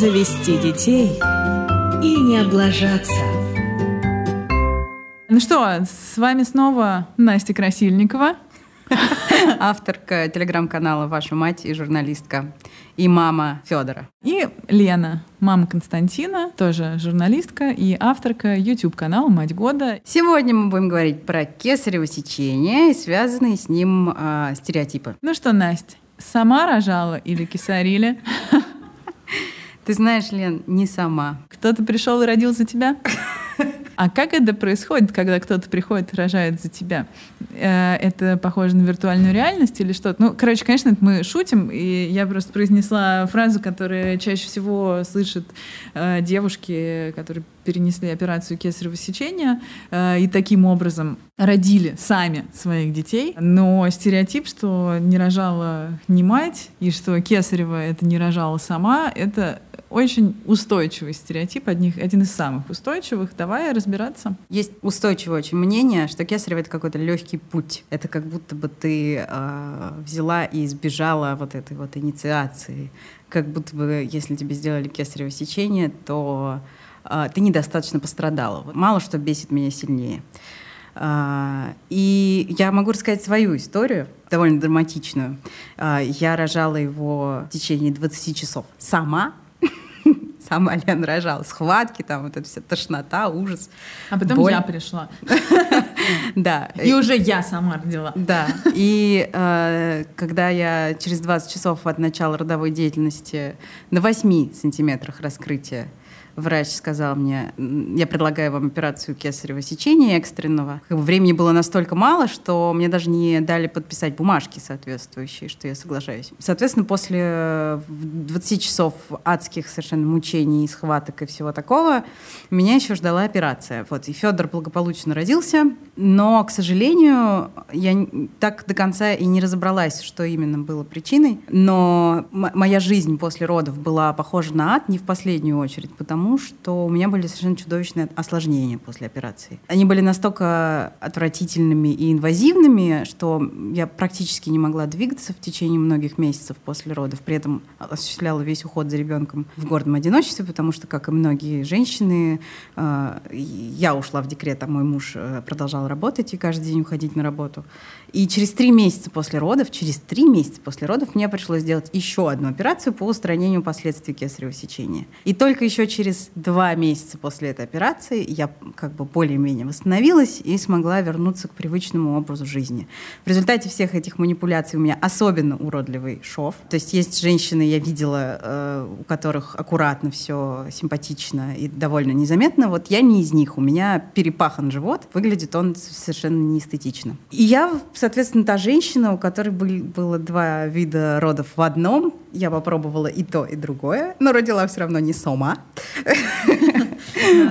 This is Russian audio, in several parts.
завести детей и не облажаться. Ну что, с вами снова Настя Красильникова. Авторка телеграм-канала «Ваша мать» и журналистка. И мама Федора. И Лена, мама Константина, тоже журналистка и авторка YouTube-канала «Мать года». Сегодня мы будем говорить про кесарево сечение и связанные с ним э, стереотипы. Ну что, Настя, сама рожала или кесарили? Ты знаешь, Лен, не сама. Кто-то пришел и родил за тебя? А как это происходит, когда кто-то приходит и рожает за тебя? Э, это похоже на виртуальную реальность или что-то? Ну, короче, конечно, это мы шутим, и я просто произнесла фразу, которую чаще всего слышат э, девушки, которые перенесли операцию кесарево сечения э, и таким образом родили сами своих детей. Но стереотип, что не рожала не мать, и что кесарево это не рожала сама, это очень устойчивый стереотип, одних, один из самых устойчивых. Давай разбираться. Есть устойчивое очень мнение, что кесарево — это какой-то легкий путь. Это как будто бы ты э, взяла и избежала вот этой вот инициации. Как будто бы, если тебе сделали кесарево сечение, то э, ты недостаточно пострадала. Мало что бесит меня сильнее. Uh, и я могу рассказать свою историю, довольно драматичную. Я рожала его в течение 20 часов сама, сама Лена рожала. Схватки, там вот эта вся тошнота, ужас. А потом боль. я пришла. Да. И уже я сама родила. Да. И э, когда я через 20 часов от начала родовой деятельности на 8 сантиметрах раскрытия врач сказал мне, я предлагаю вам операцию кесарево сечения экстренного. Времени было настолько мало, что мне даже не дали подписать бумажки соответствующие, что я соглашаюсь. Соответственно, после 20 часов адских совершенно мучений, схваток и всего такого, меня еще ждала операция. Вот. И Федор благополучно родился, но, к сожалению, я так до конца и не разобралась, что именно было причиной. Но моя жизнь после родов была похожа на ад не в последнюю очередь, потому тому, что у меня были совершенно чудовищные осложнения после операции. Они были настолько отвратительными и инвазивными, что я практически не могла двигаться в течение многих месяцев после родов. При этом осуществляла весь уход за ребенком в гордом одиночестве, потому что, как и многие женщины, э, я ушла в декрет, а мой муж э, продолжал работать и каждый день уходить на работу. И через три месяца после родов, через три месяца после родов мне пришлось сделать еще одну операцию по устранению последствий кесарево сечения. И только еще через через два месяца после этой операции я как бы более-менее восстановилась и смогла вернуться к привычному образу жизни. В результате всех этих манипуляций у меня особенно уродливый шов. То есть есть женщины, я видела, э, у которых аккуратно все, симпатично и довольно незаметно. Вот я не из них. У меня перепахан живот. Выглядит он совершенно неэстетично. И я, соответственно, та женщина, у которой были, было два вида родов в одном. Я попробовала и то, и другое, но родила все равно не сама.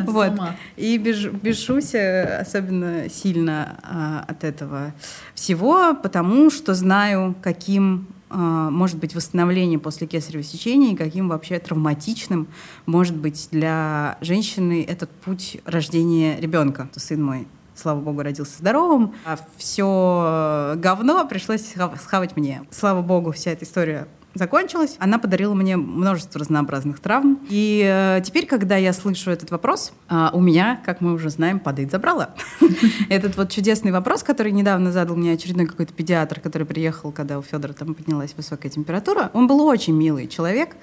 Вот. И бешусь особенно сильно а, от этого всего, потому что знаю, каким а, может быть восстановление после кесарево сечения и каким вообще травматичным может быть для женщины этот путь рождения ребенка. Сын мой слава богу, родился здоровым, а все говно пришлось схавать мне. Слава богу, вся эта история закончилась, она подарила мне множество разнообразных травм. И э, теперь, когда я слышу этот вопрос, э, у меня, как мы уже знаем, падает забрала. Этот вот чудесный вопрос, который недавно задал мне очередной какой-то педиатр, который приехал, когда у Федора там поднялась высокая температура. Он был очень милый человек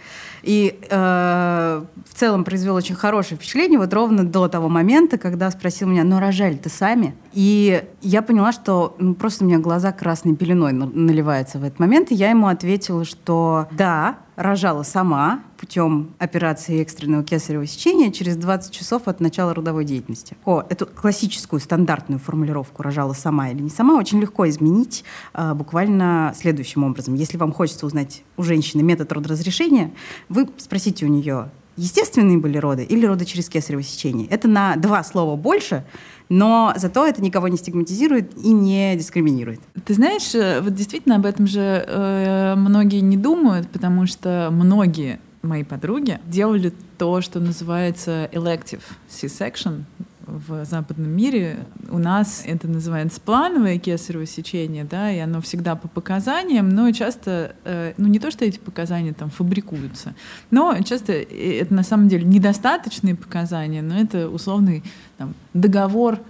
и э, в целом произвел очень хорошее впечатление вот ровно до того момента, когда спросил меня, ну рожали ты сами? И я поняла, что ну, просто у меня глаза красной пеленой наливаются в этот момент, и я ему ответила, что да, рожала сама путем операции экстренного кесарево сечения через 20 часов от начала родовой деятельности. О, эту классическую стандартную формулировку «рожала сама или не сама» очень легко изменить а, буквально следующим образом. Если вам хочется узнать у женщины метод родоразрешения, вы спросите у нее, естественные были роды или роды через кесарево сечение. Это на два слова больше, но зато это никого не стигматизирует и не дискриминирует. Ты знаешь, э, вот действительно об этом же э, многие не думают, потому что многие мои подруги делали то, что называется elective C-section, в западном мире. У нас это называется плановое кесарево сечение, да, и оно всегда по показаниям, но часто, э, ну не то, что эти показания там фабрикуются, но часто это на самом деле недостаточные показания, но это условный там, договор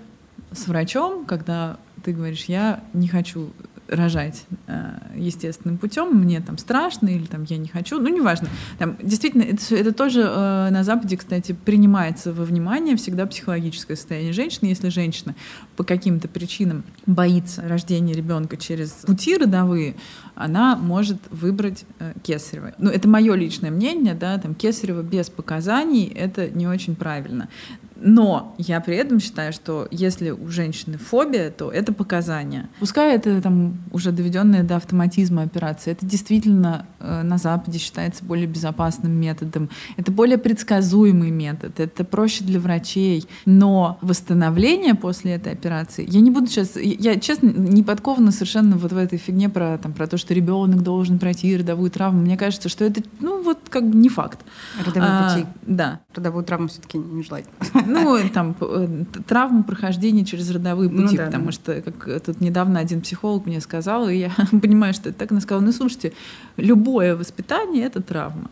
с врачом, когда ты говоришь, я не хочу рожать э, естественным путем, мне там страшно или там я не хочу, ну неважно. Там, действительно, это, это тоже э, на Западе, кстати, принимается во внимание всегда психологическое состояние женщины. Если женщина по каким-то причинам боится рождения ребенка через пути родовые, она может выбрать э, кесарево. Ну, это мое личное мнение, да, там кесарево без показаний — это не очень правильно. Но я при этом считаю, что если у женщины фобия, то это показания. Пускай это там уже доведенная до автоматизма операция, это действительно э, на Западе считается более безопасным методом. Это более предсказуемый метод, это проще для врачей. Но восстановление после этой операции, я не буду сейчас, я честно не подкована совершенно вот в этой фигне про, там, про то, что ребенок должен пройти родовую травму. Мне кажется, что это, ну вот как бы не факт. Родовые а, пути. Да. Родовую травму все-таки не желать. Ну, там, э, травму прохождения через родовые ну пути, ну, да, потому да. что, как тут недавно один психолог мне сказал, и я понимаю, что это так, она сказала, ну, слушайте, любое воспитание — это травма.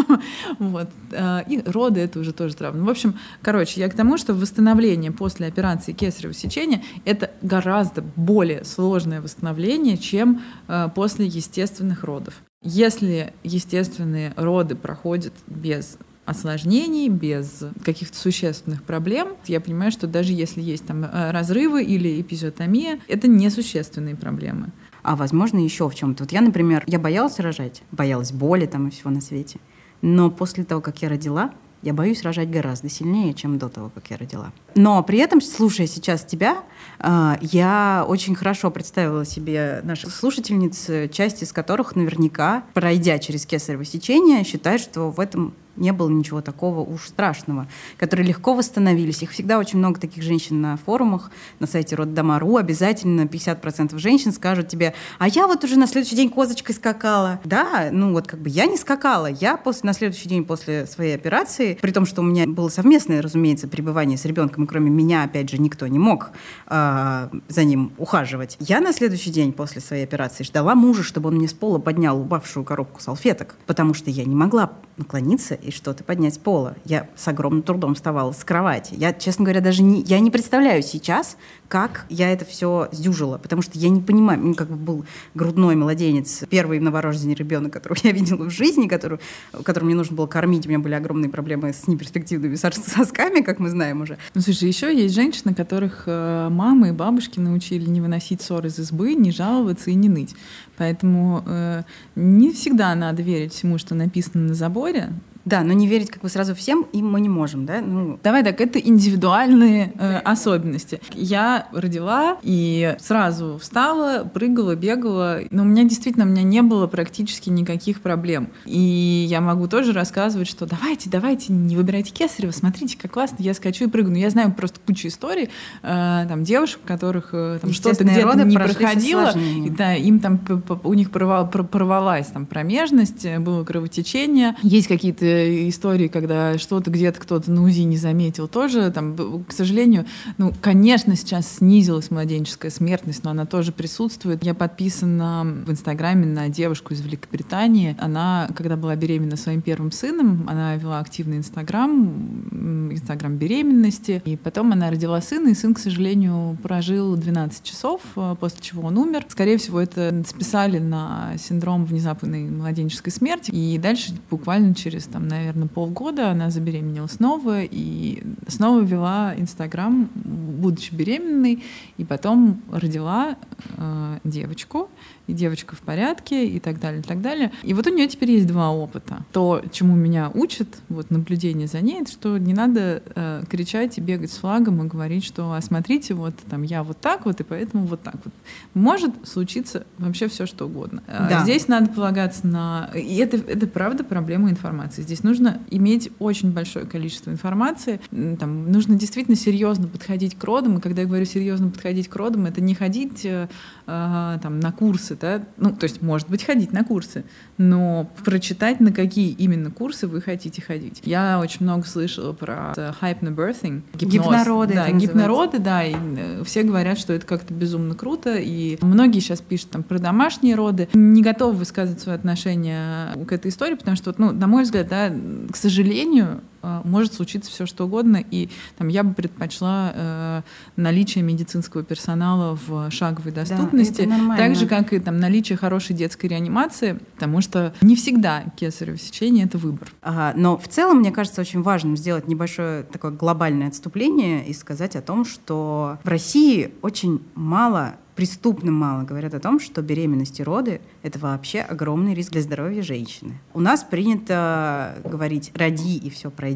вот. А, и роды — это уже тоже травма. Ну, в общем, короче, я к тому, что восстановление после операции кесарево сечения — это гораздо более сложное восстановление, чем э, после естественных родов. Если естественные роды проходят без осложнений, без каких-то существенных проблем. Я понимаю, что даже если есть там э, разрывы или эпизиотомия, это несущественные проблемы. А возможно еще в чем-то. Вот я, например, я боялась рожать, боялась боли там и всего на свете. Но после того, как я родила, я боюсь рожать гораздо сильнее, чем до того, как я родила. Но при этом, слушая сейчас тебя, э, я очень хорошо представила себе наших слушательниц, часть из которых наверняка, пройдя через кесарево сечение, считают, что в этом не было ничего такого уж страшного, которые легко восстановились. Их всегда очень много таких женщин на форумах, на сайте Роддома.ру. Обязательно 50% женщин скажут тебе, а я вот уже на следующий день козочкой скакала. Да, ну вот как бы я не скакала. Я после, на следующий день после своей операции, при том, что у меня было совместное, разумеется, пребывание с ребенком, и кроме меня, опять же, никто не мог э, за ним ухаживать. Я на следующий день после своей операции ждала мужа, чтобы он мне с пола поднял упавшую коробку салфеток, потому что я не могла наклониться и что-то поднять с пола. Я с огромным трудом вставала с кровати. Я, честно говоря, даже не, я не представляю сейчас, как я это все сдюжила, потому что я не понимаю, ну, как бы был грудной младенец, первый новорожденный ребенок, которого я видела в жизни, который, которому мне нужно было кормить, у меня были огромные проблемы с неперспективными сосками, как мы знаем уже. Ну, слушай, еще есть женщины, которых э, мамы и бабушки научили не выносить ссор из избы, не жаловаться и не ныть. Поэтому э, не всегда надо верить всему, что написано на заборе. Да, но не верить как бы сразу всем им мы не можем, да? Ну... Давай так, это индивидуальные э, особенности. Я родила и сразу встала, прыгала, бегала, но у меня действительно у меня не было практически никаких проблем. И я могу тоже рассказывать, что давайте, давайте, не выбирайте кесарево, смотрите, как классно, я скачу и прыгну. Я знаю просто кучу историй э, там девушек, у которых э, там что-то где-то не проходило, и, да, им там у них порвал, порвалась там промежность, было кровотечение, есть какие-то истории, когда что-то где-то кто-то на УЗИ не заметил, тоже там, к сожалению, ну, конечно, сейчас снизилась младенческая смертность, но она тоже присутствует. Я подписана в Инстаграме на девушку из Великобритании. Она, когда была беременна своим первым сыном, она вела активный Инстаграм, Инстаграм беременности, и потом она родила сына, и сын, к сожалению, прожил 12 часов, э, после чего он умер. Скорее всего, это списали на синдром внезапной младенческой смерти, и дальше буквально через там, там, наверное, полгода она забеременела снова и снова вела Инстаграм, будучи беременной, и потом родила э, девочку и девочка в порядке, и так далее, и так далее. И вот у нее теперь есть два опыта. То, чему меня учат, вот наблюдение за ней, это что не надо э, кричать и бегать с флагом и говорить, что, а смотрите, вот там я вот так вот, и поэтому вот так вот. Может случиться вообще все, что угодно. Э, да. Здесь надо полагаться на... И это, это правда проблема информации Здесь нужно иметь очень большое количество информации. Там, нужно действительно серьезно подходить к родам. И когда я говорю серьезно подходить к родам, это не ходить э, э, там, на курсы. Да? Ну, то есть, может быть, ходить на курсы, но прочитать, на какие именно курсы вы хотите ходить. Я очень много слышала про hypnobirthing. Гипноз. Гипнороды. Да, гипнороды, да. И э, все говорят, что это как-то безумно круто. И многие сейчас пишут там про домашние роды. Не готовы высказывать свое отношение к этой истории, потому что, ну, на мой взгляд, да, к сожалению, может случиться все что угодно, и там я бы предпочла э, наличие медицинского персонала в шаговой доступности, да, так же как и там наличие хорошей детской реанимации, потому что не всегда кесарево сечение это выбор. Ага, но в целом мне кажется очень важным сделать небольшое такое глобальное отступление и сказать о том, что в России очень мало преступно мало говорят о том, что беременность и роды — это вообще огромный риск для здоровья женщины. У нас принято говорить «роди, и все пройдет»,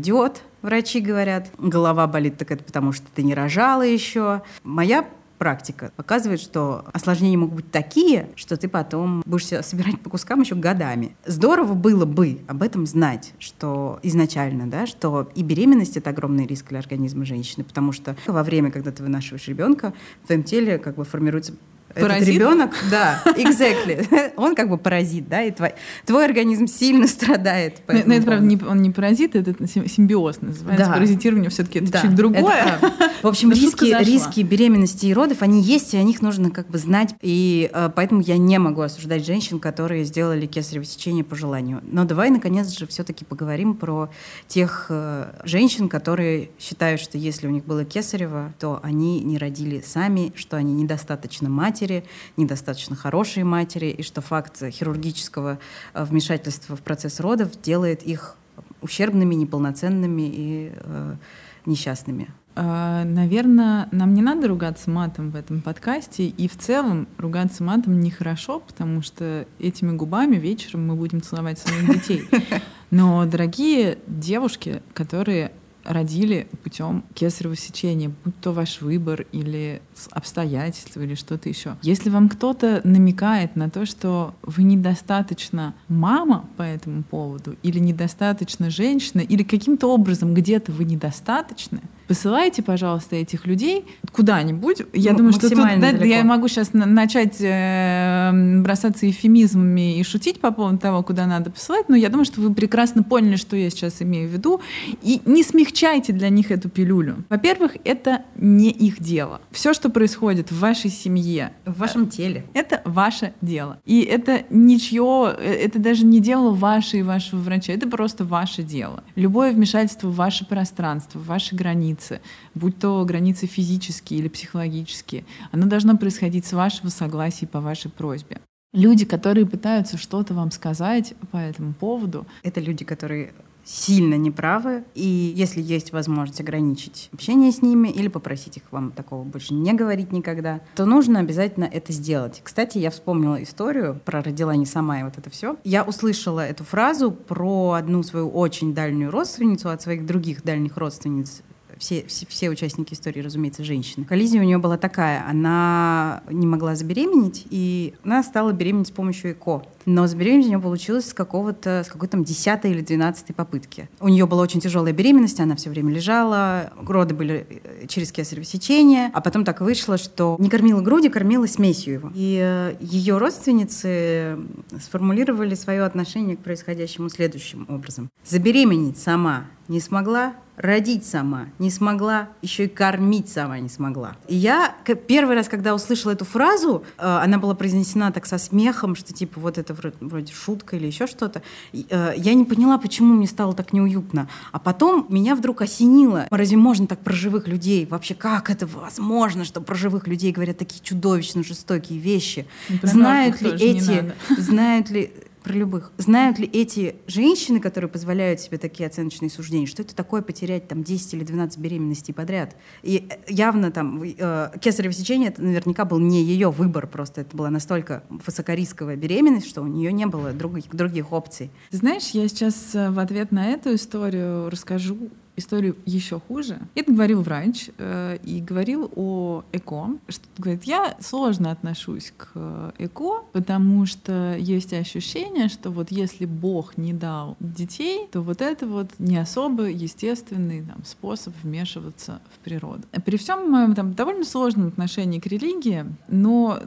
врачи говорят. Голова болит, так это потому, что ты не рожала еще. Моя практика показывает, что осложнения могут быть такие, что ты потом будешь себя собирать по кускам еще годами. Здорово было бы об этом знать, что изначально, да, что и беременность — это огромный риск для организма женщины, потому что во время, когда ты вынашиваешь ребенка, в твоем теле как бы формируется Паразит? этот ребенок, да, exactly, он как бы паразит, да, и твой, твой организм сильно страдает. Но, но это, правда, не, он не паразит, это симбиоз называется. Да. Паразитирование все-таки это да, чуть другое. Это в общем, риски, риски беременности и родов, они есть, и о них нужно как бы знать, и э, поэтому я не могу осуждать женщин, которые сделали кесарево сечение по желанию. Но давай, наконец же, все-таки поговорим про тех э, женщин, которые считают, что если у них было кесарево, то они не родили сами, что они недостаточно матери, матери, недостаточно хорошие матери, и что факт хирургического э, вмешательства в процесс родов делает их ущербными, неполноценными и э, несчастными. А, Наверное, нам не надо ругаться матом в этом подкасте, и в целом ругаться матом нехорошо, потому что этими губами вечером мы будем целовать своих детей. Но, дорогие девушки, которые родили путем кесарево сечения, будь то ваш выбор или обстоятельства или что-то еще. Если вам кто-то намекает на то, что вы недостаточно мама по этому поводу, или недостаточно женщина, или каким-то образом где-то вы недостаточны, посылайте, пожалуйста, этих людей куда-нибудь. Я М- думаю, что тут да, я могу сейчас начать э, бросаться эфемизмами и шутить по поводу того, куда надо посылать, но я думаю, что вы прекрасно поняли, что я сейчас имею в виду, и не смягчайте для них эту пилюлю. Во-первых, это не их дело. Все, что происходит в вашей семье, в вашем теле, это ваше дело. И это ничье, э, это даже не дело ваше и вашего врача, это просто ваше дело. Любое вмешательство в ваше пространство, в ваши границы, будь то границы физические или психологические, оно должно происходить с вашего согласия по вашей просьбе. Люди, которые пытаются что-то вам сказать по этому поводу, это люди, которые сильно неправы, и если есть возможность ограничить общение с ними или попросить их вам такого больше не говорить никогда, то нужно обязательно это сделать. Кстати, я вспомнила историю про родила не сама и вот это все. Я услышала эту фразу про одну свою очень дальнюю родственницу от своих других дальних родственниц все, все, все участники истории, разумеется, женщины. Коллизия у нее была такая, она не могла забеременеть, и она стала беременеть с помощью ЭКО. Но забеременеть у нее получилось с какого-то, с какой-то там 10 или 12 попытки. У нее была очень тяжелая беременность, она все время лежала, роды были э, через кесарево сечение, а потом так вышло, что не кормила груди, кормила смесью его. И э, ее родственницы сформулировали свое отношение к происходящему следующим образом. Забеременеть сама не смогла, родить сама не смогла, еще и кормить сама не смогла. И я первый раз, когда услышала эту фразу, э, она была произнесена так со смехом, что типа вот это вроде, вроде шутка или еще что-то. Э, я не поняла, почему мне стало так неуютно. А потом меня вдруг осенило. Разве можно так про живых людей? Вообще, как это возможно, что про живых людей говорят такие чудовищно жестокие вещи? Ну, знают ли эти, знают ли про любых. Знают ли эти женщины, которые позволяют себе такие оценочные суждения, что это такое потерять там 10 или 12 беременностей подряд? И э, явно там э, кесарево сечение это наверняка был не ее выбор, просто это была настолько высокорисковая беременность, что у нее не было других, других опций. Знаешь, я сейчас э, в ответ на эту историю расскажу историю еще хуже. Это говорил врач э, и говорил о ЭКО. Что говорит, я сложно отношусь к э, ЭКО, потому что есть ощущение, что вот если Бог не дал детей, то вот это вот не особо естественный там, способ вмешиваться в природу. При всем моем там довольно сложном отношении к религии, но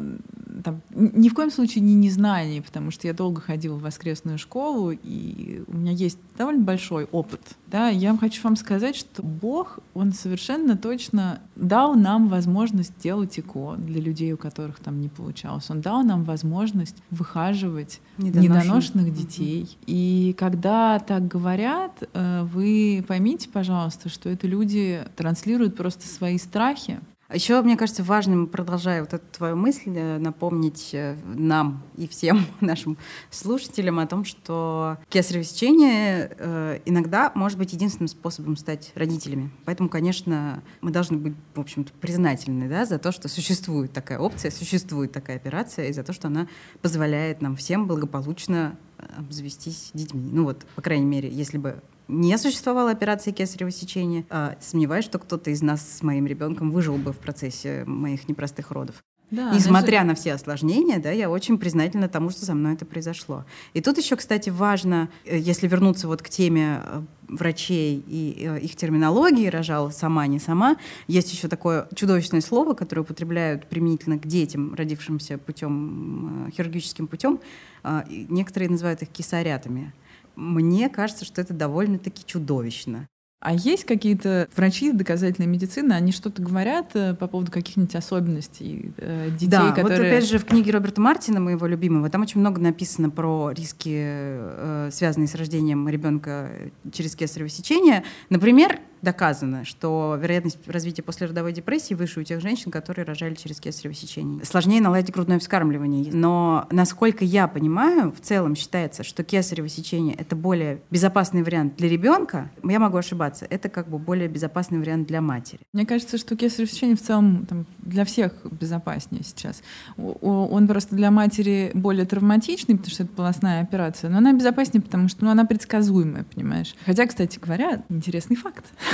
там, ни в коем случае не незнание, потому что я долго ходила в воскресную школу, и у меня есть довольно большой опыт. Да, я хочу вам сказать, что Бог, Он совершенно точно дал нам возможность делать ИКО для людей, у которых там не получалось. Он дал нам возможность выхаживать недоношенных, недоношенных детей. Mm-hmm. И когда так говорят, э, вы поймите, пожалуйста, что это люди транслируют просто свои страхи, Еще, мне кажется, важным, продолжая вот эту твою мысль, э, напомнить э, нам и всем нашим слушателям о том, что кесарево сечение э, иногда может быть единственным способом стать родителями. Поэтому, конечно, мы должны быть, в общем-то, признательны да, за то, что существует такая опция, существует такая операция, и за то, что она позволяет нам всем благополучно обзавестись детьми. Ну вот, по крайней мере, если бы не существовало операции кесарево сечения. А, сомневаюсь, что кто-то из нас с моим ребенком выжил бы в процессе моих непростых родов. Да, Несмотря даже... на все осложнения, да, я очень признательна тому, что со мной это произошло. И тут еще, кстати, важно, э, если вернуться вот к теме э, врачей и э, их терминологии, рожала сама, не сама, есть еще такое чудовищное слово, которое употребляют применительно к детям, родившимся путем, хирургическим путем. А, некоторые называют их кисарятами мне кажется, что это довольно-таки чудовищно. А есть какие-то врачи доказательной медицины, они что-то говорят э, по поводу каких-нибудь особенностей э, детей, да, которые... вот опять же в книге Роберта Мартина, моего любимого, там очень много написано про риски, э, связанные с рождением ребенка через кесарево сечение. Например, доказано, что вероятность развития послеродовой депрессии выше у тех женщин, которые рожали через кесарево сечение. Сложнее наладить грудное вскармливание. Но, насколько я понимаю, в целом считается, что кесарево сечение — это более безопасный вариант для ребенка. Я могу ошибаться. Это как бы более безопасный вариант для матери. Мне кажется, что кесарево сечение в целом там, для всех безопаснее сейчас. Он просто для матери более травматичный, потому что это полостная операция, но она безопаснее, потому что ну, она предсказуемая, понимаешь? Хотя, кстати говоря, интересный факт —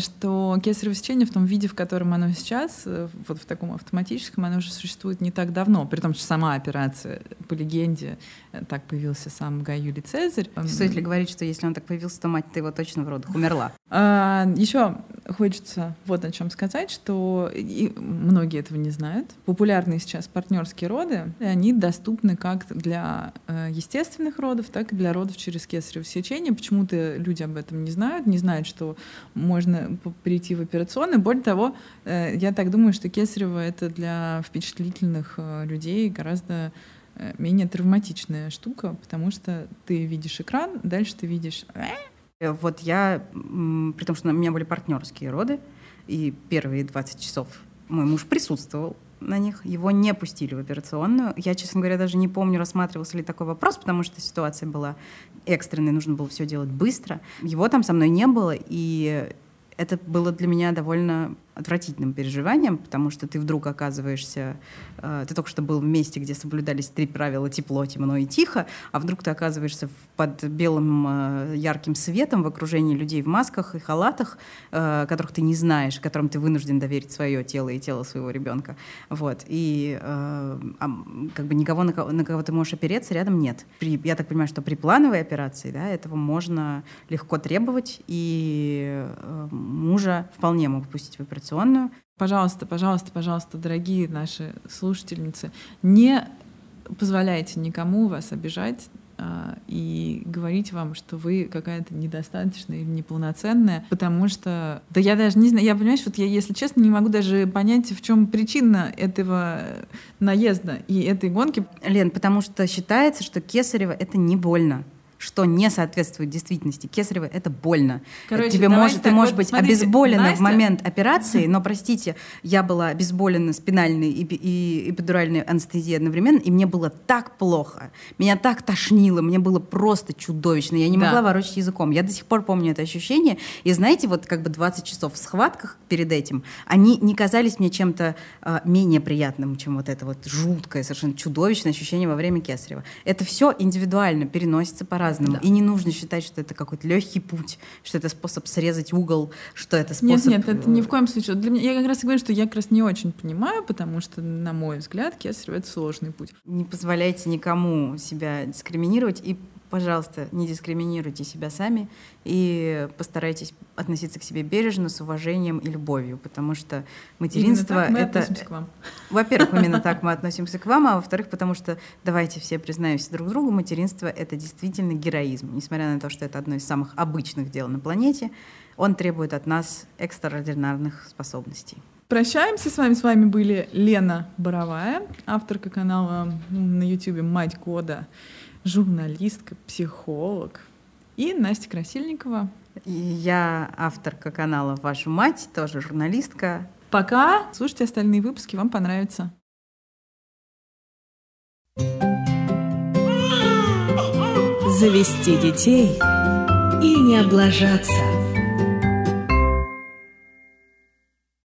что кесарево сечение в том виде, в котором оно сейчас, э, вот в таком автоматическом, оно уже существует не так давно, при том, что сама операция, по легенде, э, так появился сам Гай Юлий Цезарь. Стоит ли говорить, что если он так появился, то мать-то его точно в родах умерла? Еще хочется вот о чем сказать, что многие этого не знают. Популярные сейчас партнерские роды, они доступны как для естественных родов, так и для родов через кесарево сечение. Почему-то люди об этом не знают, не знают знает, что можно прийти в операционную. Более того, э, я так думаю, что кесарево это для впечатлительных э, людей гораздо э, менее травматичная штука, потому что ты видишь экран, дальше ты видишь... Вот я, при том, что у меня были партнерские роды, и первые 20 часов мой муж присутствовал на них, его не пустили в операционную. Я, честно говоря, даже не помню, рассматривался ли такой вопрос, потому что ситуация была экстренной, нужно было все делать быстро. Его там со мной не было, и это было для меня довольно отвратительным переживанием, потому что ты вдруг оказываешься, э, ты только что был в месте, где соблюдались три правила тепло, темно и тихо, а вдруг ты оказываешься под белым э, ярким светом в окружении людей в масках и халатах, э, которых ты не знаешь, которым ты вынужден доверить свое тело и тело своего ребенка. Вот. И э, как бы никого, на кого, на кого ты можешь опереться, рядом нет. При, я так понимаю, что при плановой операции да, этого можно легко требовать, и э, мужа вполне могут пустить в операцию операционную. Пожалуйста, пожалуйста, пожалуйста, дорогие наши слушательницы, не позволяйте никому вас обижать а, и говорить вам, что вы какая-то недостаточная или неполноценная, потому что, да я даже не знаю, я понимаешь, вот я, если честно, не могу даже понять, в чем причина этого наезда и этой гонки. Лен, потому что считается, что кесарево это не больно что не соответствует действительности. Кесарево — это больно. Короче, Тебе может, так, ты можешь вот, быть смотрите, обезболена Настя... в момент операции, но, простите, я была обезболена спинальной и, и эпидуральной анестезией одновременно, и мне было так плохо, меня так тошнило, мне было просто чудовищно, я не да. могла ворочать языком. Я до сих пор помню это ощущение, и знаете, вот как бы 20 часов в схватках перед этим, они не казались мне чем-то э, менее приятным, чем вот это вот жуткое, совершенно чудовищное ощущение во время кесарева. Это все индивидуально переносится по-разному по-разному. Да. И не нужно считать, что это какой-то легкий путь, что это способ срезать угол, что это Нет, способ... нет, это ни в коем случае. Для меня, я как раз и говорю, что я как раз не очень понимаю, потому что, на мой взгляд, кесарево — это сложный путь. Не позволяйте никому себя дискриминировать и пожалуйста, не дискриминируйте себя сами и постарайтесь относиться к себе бережно, с уважением и любовью, потому что материнство Именно так мы это, относимся к вам. во-первых, именно так мы относимся к вам, а во-вторых, потому что давайте все признаемся друг другу, материнство это действительно героизм, несмотря на то, что это одно из самых обычных дел на планете, он требует от нас экстраординарных способностей. Прощаемся с вами. С вами были Лена Боровая, авторка канала на YouTube «Мать года», журналистка, психолог, и Настя Красильникова. И я авторка канала «Ваша мать», тоже журналистка. Пока. Слушайте остальные выпуски, вам понравится. Завести детей и не облажаться.